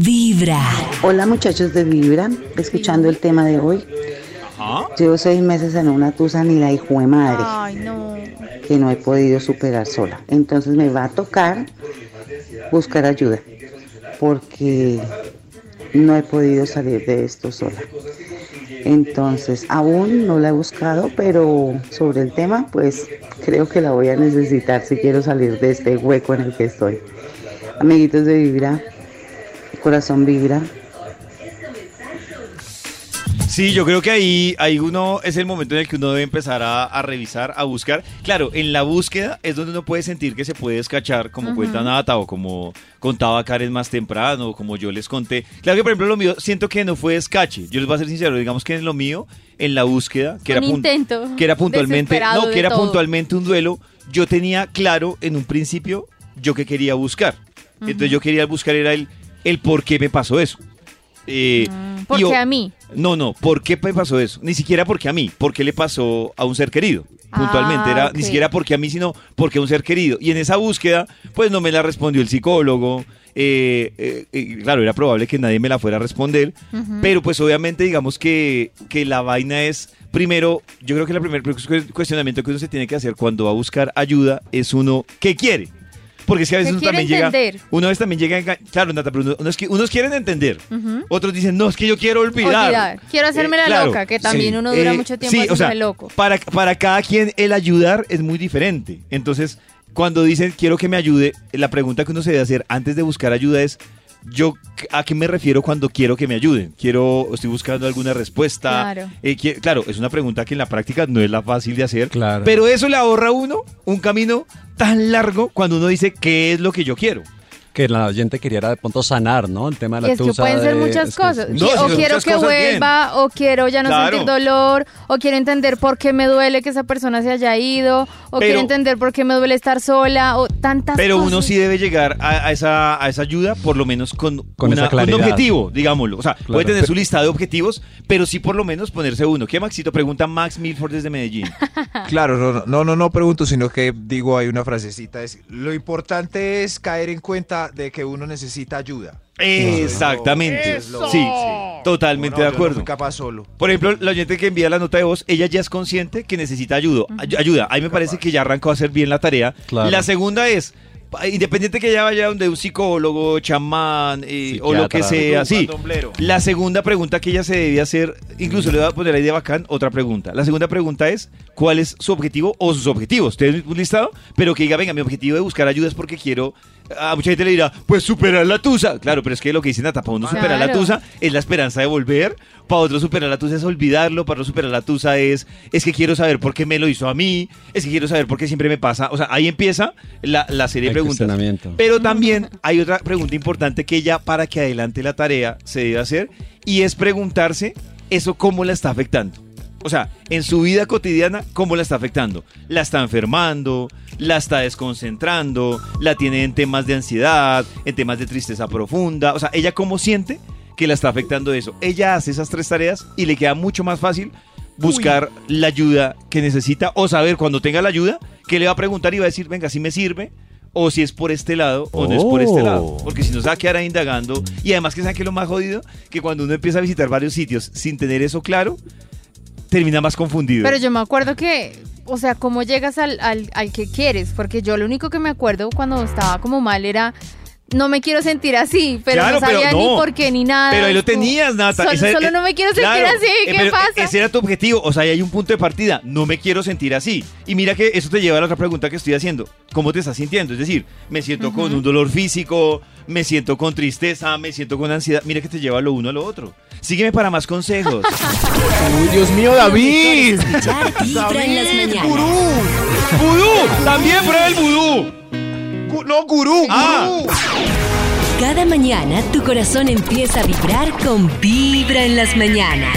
Vibra. Hola muchachos de Vibra, escuchando el tema de hoy. Llevo seis meses en una tusa ni la hijo de madre Ay, no. que no he podido superar sola. Entonces me va a tocar buscar ayuda porque no he podido salir de esto sola. Entonces aún no la he buscado, pero sobre el tema pues creo que la voy a necesitar si quiero salir de este hueco en el que estoy. Amiguitos de Vibra, corazón Vibra, Sí, yo creo que ahí, ahí uno es el momento en el que uno debe empezar a, a revisar, a buscar. Claro, en la búsqueda es donde uno puede sentir que se puede escachar, como cuenta Nata o como contaba Karen más temprano, o como yo les conté. Claro que, por ejemplo, lo mío siento que no fue escache. Yo les voy a ser sincero, digamos que en lo mío, en la búsqueda, que, Un era, pun- intento que era puntualmente, no, que era todo. puntualmente un duelo, yo tenía claro en un principio yo que quería buscar. Entonces yo quería buscar era el, el por qué me pasó eso. Eh, y Porque o- a mí. no, no, ¿por qué me pasó eso? Ni siquiera porque a mí, porque le pasó a un ser querido. Ah, Puntualmente, era ok. ni siquiera porque a mí, sino porque a un ser querido. Y en esa búsqueda, pues no me la respondió el psicólogo. eh, eh, eh, claro, era probable que nadie me la fuera a responder. Pero pues obviamente, digamos que, que la vaina es, primero, yo creo que el primer cuestionamiento que uno se tiene que hacer cuando va a buscar ayuda es uno, ¿qué quiere? Porque es que a veces ¿Qué uno también llega, entender? uno a veces también llega, claro, Nata, pero uno- unos, unos quieren entender, otros dicen, no, es que yo quiero olvidar. Olvidar. Quiero hacerme Eh, la claro, loca, que también sí. uno dura Eh, mucho tiempo sí, o sea, haciéndose loco. Para, para cada quien el ayudar es muy diferente. Entonces, cuando dicen quiero que me ayude, la pregunta que uno se debe hacer antes de buscar ayuda es, yo a qué me refiero cuando quiero que me ayuden? Quiero, estoy buscando alguna respuesta. Claro. Eh, claro, es una pregunta que en la práctica no es la fácil de hacer. Claro. Pero eso le ahorra a uno un camino tan largo cuando uno dice qué es lo que yo quiero. Que la oyente quería de pronto sanar, ¿no? El tema de la es que tusa pueden ser de- muchas es que- cosas. No, o quiero que bien. vuelva, o quiero ya no Claro. sentir dolor, o quiero entender por qué me duele que esa persona se haya ido, o Pero- quiero entender por qué me duele estar sola, o tantas Pero cosas. uno sí debe llegar a, a esa, a esa ayuda, por lo menos con, Con una- esa claridad. un objetivo, digámoslo. O sea, puede tener Pero- su lista de objetivos, pero sí por lo menos ponerse uno. ¿Qué, Maxito? Pregunta Max Milford desde Medellín. Claro, no, no, no, no, no pregunto, sino que digo, hay una frasecita, es, lo importante es caer en cuenta de que uno necesita ayuda. Exactamente. Eso. Sí, totalmente de yo no acuerdo. fui capaz solo. Por ejemplo, la oyente que envía la nota de voz, ella ya es consciente que necesita ayuda. ay- ayuda. A mí me parece que ya arrancó a hacer bien la tarea. Claro. La segunda es, independiente que ella vaya donde un psicólogo, chamán eh, o lo que sea, sí. La segunda pregunta que ella se debe hacer, incluso le voy a poner ahí de bacán otra pregunta. La segunda pregunta es, ¿cuál es su objetivo o sus objetivos? Tiene un listado, pero que diga, venga, mi objetivo de buscar ayuda es porque quiero... A mucha gente le dirá, pues superar la tusa. Claro, pero es que lo que dice Nata, para uno superar la tusa es la esperanza de volver. Para otro superar la tusa es olvidarlo. Para otro superar la tusa es, es que quiero saber por qué me lo hizo a mí. Es que quiero saber por qué siempre me pasa. O sea, ahí empieza la, la serie de preguntas. Pero también hay otra pregunta importante que ella, para que adelante la tarea, se debe hacer. Y es preguntarse eso cómo la está afectando. O sea, en su vida cotidiana, ¿cómo la está afectando? ¿La está enfermando? ¿La está desconcentrando? ¿La tiene en temas de ansiedad? ¿En temas de tristeza profunda? O sea, ¿ella cómo siente que la está afectando eso? Ella hace esas tres tareas y le queda mucho más fácil buscar la ayuda que necesita o saber cuando tenga la ayuda que le va a preguntar y va a decir, venga, si me sirve o si es por este lado o no es por este Oh. lado. Porque si no se va a quedar ahí indagando. Y además que saben que lo más jodido, que cuando uno empieza a visitar varios sitios sin tener eso claro, termina más confundido. Pero yo me acuerdo que, o sea, cómo llegas al, al, al que quieres, porque yo lo único que me acuerdo cuando estaba como mal era, no me quiero sentir así, pero Claro, no pero sabía ni por qué ni nada. Pero ahí lo tenías, Nata. Solo, Esa- solo eh, no me quiero sentir claro, así, ¿qué pero, eh, pasa? Ese era tu objetivo. O sea, ahí hay un punto de partida. No me quiero sentir así. Y mira que eso te lleva a la otra pregunta que estoy haciendo. ¿Cómo te estás sintiendo? Es decir, me siento con un dolor físico, me siento con tristeza, me siento con ansiedad. Mira que te lleva lo uno a lo otro. Sígueme para más consejos. Uy, Dios mío, David. Vibra en las mañanas. ¡Vudú! ¡También prueba el vudú! No, gurú, Ah. gurú. Cada mañana tu corazón empieza a vibrar con Vibra en las mañanas.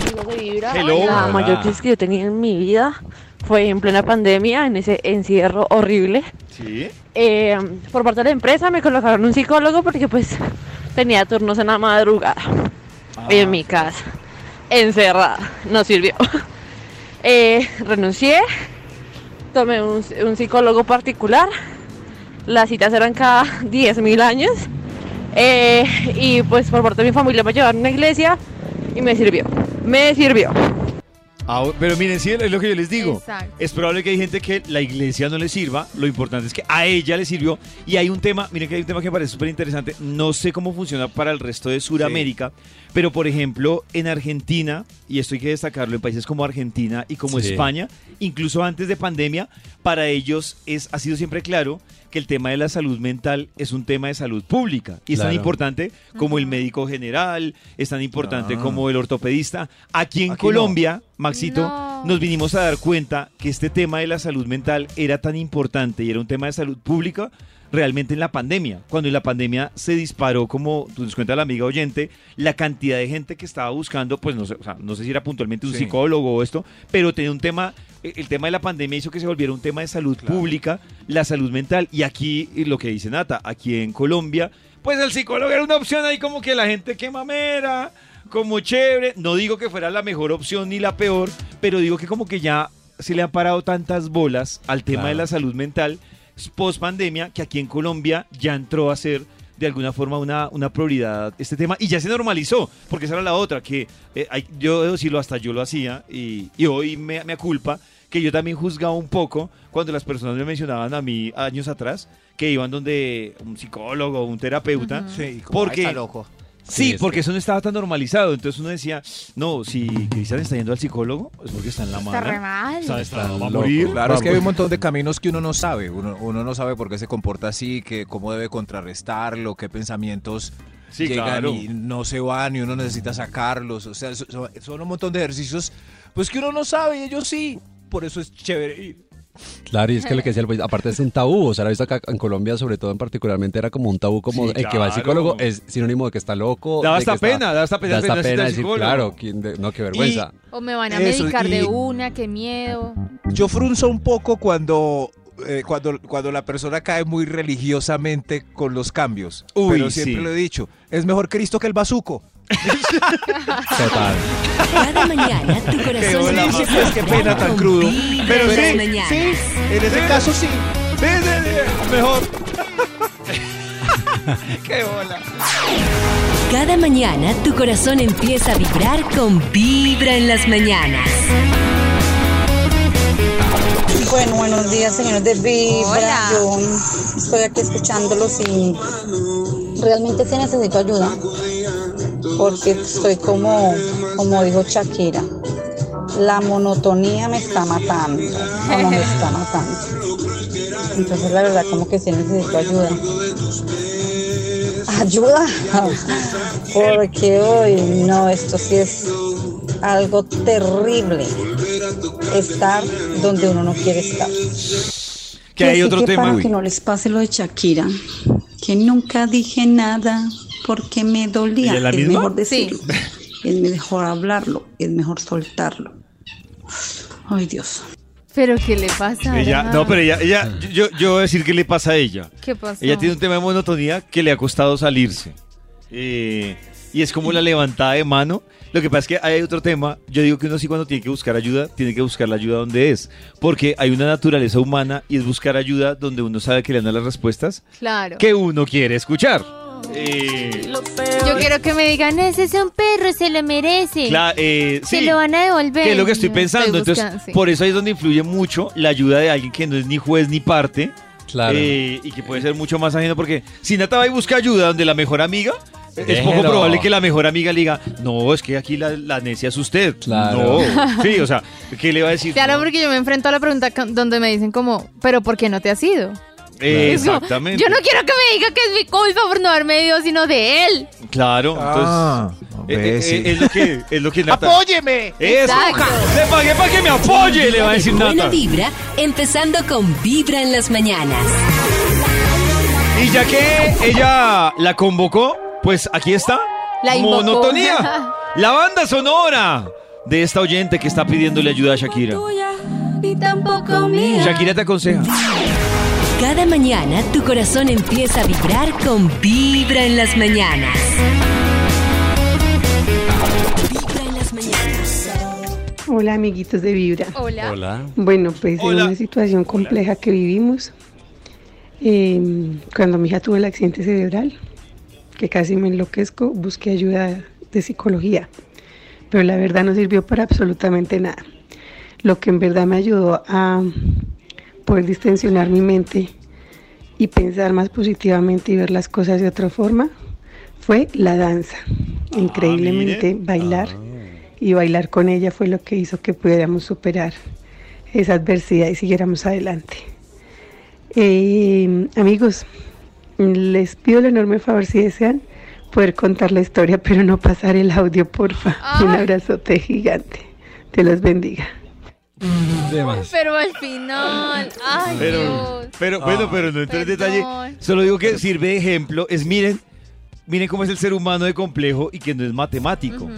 amigos de Vibra. Hello. La mayor crisis que yo tenía en mi vida fue en plena pandemia, en ese encierro horrible. Sí. Eh, por parte de la empresa me colocaron un psicólogo porque pues tenía turnos en la madrugada en mi casa, encerrada. No sirvió. Eh, renuncié, tomé un, psicólogo particular Las citas eran cada 10.000 años. Eh, y pues por parte de mi familia me llevaron a una iglesia y me sirvió. Me sirvió. Ah, pero miren, sí, es lo que yo les digo. Exacto. Es probable que hay gente que la iglesia no le sirva. Lo importante es que a ella le sirvió. Y hay un tema, miren que hay un tema que me parece súper interesante. No sé cómo funciona para el resto de Sudamérica, pero por ejemplo, en Argentina, y esto hay que destacarlo, en países como Argentina y como Sí. España, incluso antes de pandemia, para ellos es, ha sido siempre claro que el tema de la salud mental es un tema de salud pública. Y es tan importante como el médico general, es tan importante Ah. como el ortopedista. Aquí en Aquí no. Colombia, Maxito, No. nos vinimos a dar cuenta que este tema de la salud mental era tan importante y era un tema de salud pública realmente en la pandemia. Cuando en la pandemia se disparó, como tú nos cuenta la amiga oyente, la cantidad de gente que estaba buscando, pues no sé, o sea, no sé si era puntualmente un Sí. psicólogo o esto, pero tenía un tema, eh, el tema de la pandemia hizo que se volviera un tema de salud Claro. pública, la salud mental. Y aquí, y lo que dice Nata, aquí en Colombia, pues el psicólogo era una opción ahí como que la gente que mamera, como chévere. No digo que fuera la mejor opción ni la peor, pero digo que como que ya se le han parado tantas bolas al tema Claro. de la salud mental post pandemia que aquí en Colombia ya entró a ser de alguna forma una, una prioridad este tema y ya se normalizó, porque esa era la otra, que eh, hay- yo debo decirlo, hasta yo lo hacía y, y hoy me, me aculpa que yo también juzgaba un poco cuando las personas me mencionaban a mí años atrás que iban donde un psicólogo un terapeuta. Sí, como, Porque- "Ay, está loco. Sí, Sí, porque eso no estaba tan normalizado. Entonces uno decía, no, si Cristian está yendo al psicólogo, es porque está en la mala. Está re mal. O sea, está, Está va a morir. Claro, es que hay un montón de caminos que uno no sabe. Uno, uno no sabe por qué se comporta así, que cómo debe contrarrestarlo, qué pensamientos Sí, llegan claro. y no se van y uno necesita sacarlos. O sea, so- so- son, un montón de ejercicios pues que uno no sabe y ellos sí. Por eso es chévere ir. Claro, y es que lo que decía el país, aparte es un tabú, o sea, la visto acá en Colombia, sobre todo en particularmente, era como un tabú, como Sí, el que va al psicólogo es sinónimo de que está loco. Da de hasta que está- pena, da hasta pena Da cita pena decir, psicólogo. claro, ¿quién de- no, qué vergüenza. O me van a Eso, medicar y- de una, qué miedo. Yo frunzo un poco cuando, eh, cuando, cuando la persona cae muy religiosamente con los cambios. Uy, Pero siempre sí. lo he dicho, es mejor Cristo que el bazuco. Total. Cada mañana tu corazón Mafe, a qué vibrar pena tan con crudo. Vibra Pero en sí, las mañanas. En ese caso sí. Sí, sí, sí, mejor. Qué bola. Cada mañana tu corazón empieza a vibrar con Vibra en las mañanas. Bueno, buenos días, señores de Vibra. Hola. Yo estoy aquí escuchándolos y realmente sí necesito ayuda. Porque estoy como, como dijo Shakira, la monotonía me está matando. Como me está matando. Entonces, la verdad, como que sí necesito ayuda. Ayuda. Porque hoy no, esto sí es algo terrible. Estar donde uno no quiere estar. Que hay otro que tema. Para Uy. que no les pase lo de Shakira, que nunca dije nada porque me dolía. ¿Ella es la es misma? mejor decirlo, es mejor hablarlo, es mejor soltarlo. Ay Dios. Pero ¿qué le pasa? Ella, Ara? no, pero ella, ella, yo, yo voy a decir qué le pasa a ella. ¿Qué pasó? Ella tiene un tema de monotonía que le ha costado salirse. Eh, y es como la levantada de mano. Lo que pasa es que hay otro tema. Yo digo que uno sí cuando tiene que buscar ayuda, tiene que buscar la ayuda donde es. Porque hay una naturaleza humana y es buscar ayuda donde uno sabe que le dan las respuestas Claro. que uno quiere escuchar. Eh, Yo quiero que me digan, ese es un perro, se lo merece. cla- eh, Se sí. lo van a devolver. que es lo que estoy pensando. Entonces, buscando, sí. por eso ahí es donde influye mucho la ayuda de alguien que no es ni juez ni parte. Claro. eh, y que puede ser mucho más ajeno porque si Nata va y busca ayuda donde la mejor amiga, es Déjelo. poco probable que la mejor amiga le diga, no, es que aquí la, la necia es usted. Claro. No. Sí, o sea, ¿qué le va a decir? Claro, No. porque yo me enfrento a la pregunta ca- donde me dicen como, ¿pero por qué no te has ido? Eh, Exactamente. Yo no quiero que me diga que es mi culpa por no haberme ido, sino de él. Claro, entonces. Ah, eh, eh, sí. es lo que, es lo que Nata. ¡Apóyeme! Eso. Le pagué para que me apoye, le va a decir Buena Nata. vibra, empezando con Vibra en las mañanas. Y ya que ella la convocó, pues aquí está. La invocó. Monotonía. La banda sonora de esta oyente que está pidiéndole ayuda a Shakira. Ni tampoco mía. Shakira te aconseja. Cada mañana tu corazón empieza a vibrar con Vibra en las mañanas. Vibra en las mañanas. Hola amiguitos de Vibra. Hola. Hola. Bueno, pues Hola. en una situación compleja que vivimos, Eh, cuando mi hija tuvo el accidente cerebral, que casi me enloquezco, busqué ayuda de psicología, pero la verdad no sirvió para absolutamente nada. Lo que en verdad me ayudó a poder distensionar mi mente y pensar más positivamente y ver las cosas de otra forma fue la danza. Increíblemente bailar y bailar con ella fue lo que hizo que pudiéramos superar esa adversidad y siguiéramos adelante. Eh, amigos, les pido el enorme favor si desean poder contar la historia, pero no pasar el audio, porfa. Un Ay. abrazote gigante. Dios los bendiga. Pero al final, ay Pero, Dios. pero bueno, pero no entré en detalle. Solo digo que sirve de ejemplo. Es miren, miren cómo es el ser humano de complejo y que no es matemático.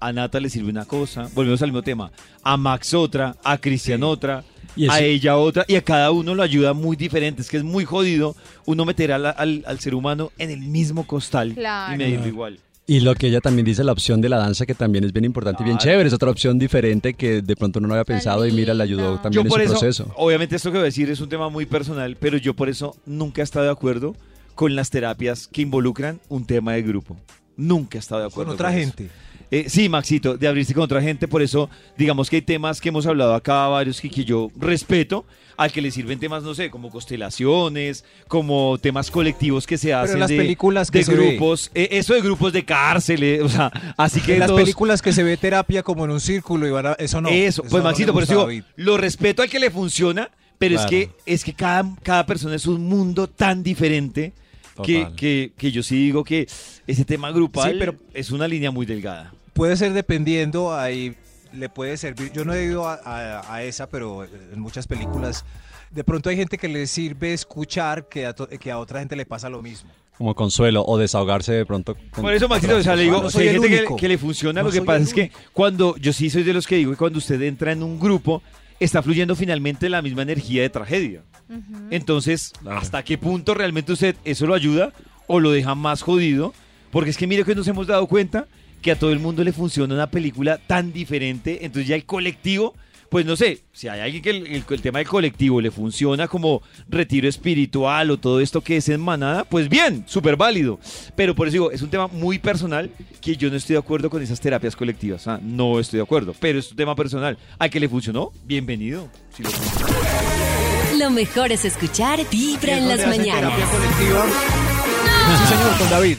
A Nata le sirve una cosa, volvemos al mismo tema. A Max otra, a Cristian otra, Y a ella otra, y a cada uno lo ayuda muy diferente. Es que es muy jodido uno meter al, al- al ser humano en el mismo costal Claro. y medirlo igual. Y lo que ella también dice, la opción de la danza, que también es bien importante y bien chévere. Es otra opción diferente que de pronto uno no había pensado y mira, le ayudó también Yo en su eso, proceso. obviamente esto que voy a decir es un tema muy personal, pero yo por eso nunca he estado de acuerdo con las terapias que involucran un tema de grupo. Nunca he estado de acuerdo. Con otra eso. gente. Eh, sí, Maxito, de abrirse con otra gente, por eso digamos que hay temas que hemos hablado acá, varios que, que yo respeto, al que le sirven temas, no sé, como constelaciones, como temas colectivos que se hacen en las de, películas que de se ve. grupos, eh, eso de grupos de cárceles, o sea, así que en las películas que se ve terapia como en un círculo y van a- eso no. eso, pues no Maxito, por eso digo, lo respeto al que le funciona, pero Claro. es que es que cada, cada persona es un mundo tan diferente que, que, que yo sí digo que ese tema grupal Sí, pero- es una línea muy delgada. Puede ser dependiendo, ahí le puede servir. Yo no he ido a, a- a esa, pero en muchas películas, de pronto hay gente que le sirve escuchar que a, to- que a otra gente le pasa lo mismo. Como consuelo o desahogarse de pronto. con- Por eso, Maxito, o sea, le digo, No hay soy el gente que, que le funciona, No lo que pasa es que cuando, yo sí soy de los que digo que cuando usted entra en un grupo, está fluyendo finalmente la misma energía de tragedia. Entonces, Claro. ¿hasta qué punto realmente usted eso lo ayuda o lo deja más jodido? Porque es que mire que nos hemos dado cuenta que a todo el mundo le funciona una película tan diferente, entonces ya el colectivo, pues no sé, si hay alguien que el, el- el tema del colectivo le funciona como retiro espiritual o todo esto que es en manada, pues bien, súper válido. Pero por eso digo, es un tema muy personal que yo no estoy de acuerdo con esas terapias colectivas. sea, no estoy de acuerdo, pero es un tema personal. Al que le funcionó, bienvenido. Si lo Lo mejor es escuchar Vibra en las ¿Dónde hacen mañanas. terapia colectiva? Sí, señor, con David.